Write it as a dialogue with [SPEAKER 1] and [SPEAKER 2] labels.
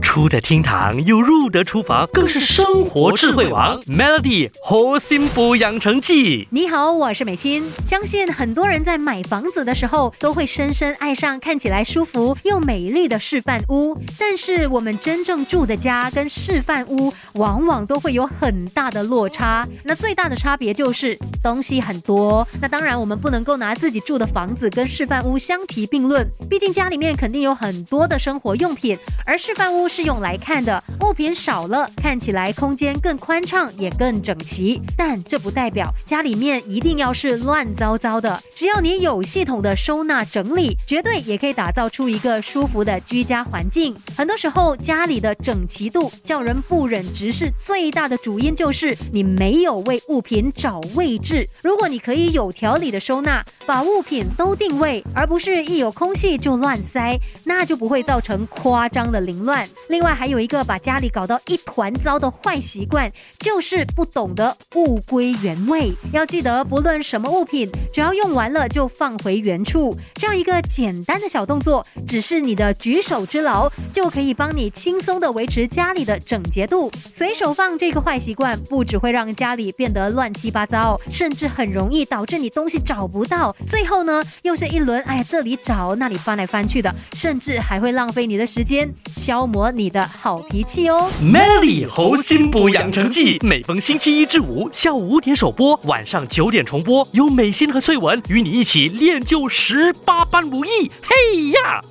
[SPEAKER 1] 出得厅堂又入得厨房，更是生活智慧王。Melody 活心补养成记。
[SPEAKER 2] 你好，我是美心。相信很多人在买房子的时候，都会深深爱上看起来舒服又美丽的示范屋。但是我们真正住的家跟示范屋，往往都会有很大的落差。那最大的差别就是东西很多。那当然，我们不能够拿自己住的房子跟示范屋相提并论，毕竟家里面肯定有很多的生活用品，而示范屋是用来看的，物品少了，看起来空间更宽敞，也更整齐。但这不代表家里面一定要是乱糟糟的，只要你有系统的收纳整理，绝对也可以打造出一个舒服的居家环境。很多时候，家里的整齐度叫人不忍直视，最大的主因就是你没有为物品找位置。如果你可以有条理的收纳，把物品都定位，而不是一有空隙就乱塞，那就不会造成夸张的凌乱。另外，还有一个把家里搞到一团糟的坏习惯，就是不懂得物归原位。要记得，不论什么物品，只要用完了就放回原处。这样一个简单的小动作，只是你的举手之劳，就可以帮你轻松的维持家里的整洁度。随手放这个坏习惯，不只会让家里变得乱七八糟，甚至很容易导致你东西找不到。最后呢，又是一轮哎呀这里找那里翻来翻去的，甚至还会浪费你的时间，消磨你的好脾气哦。
[SPEAKER 1] Melly 猴心补养成记，每逢星期一至五下午五点首播，晚上九点重播，有美心和翠文与你一起练就十八般武艺。嘿呀！